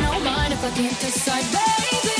I don't mind if I can't decide, baby.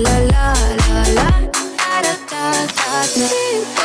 da. I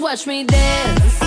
watch me dance.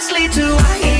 obviously too high.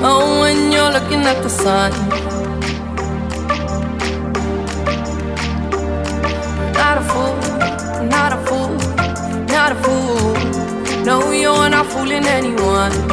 Oh, when you're looking at the sun. Not a fool, not a fool, not a fool. No, you're not fooling anyone.